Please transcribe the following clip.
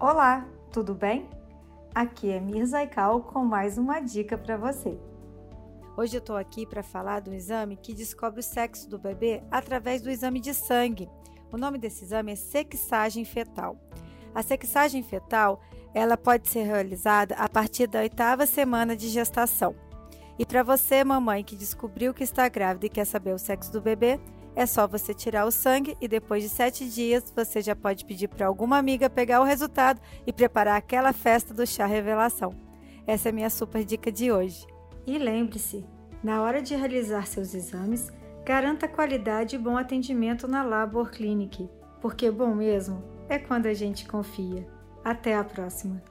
Olá, tudo bem? Aqui é Mirza Aikal com mais uma dica para você. Hoje eu estou aqui para falar do exame que descobre o sexo do bebê através do exame de sangue. O nome desse exame é sexagem fetal. A sexagem fetal ela pode ser realizada a partir da oitava semana de gestação. E para você, mamãe, que descobriu que está grávida e quer saber o sexo do bebê, é só você tirar o sangue e depois de sete dias você já pode pedir para alguma amiga pegar o resultado e preparar aquela festa do chá revelação. Essa é a minha super dica de hoje. E lembre-se, na hora de realizar seus exames, garanta qualidade e bom atendimento na Labor Clinic, porque bom mesmo é quando a gente confia. Até a próxima!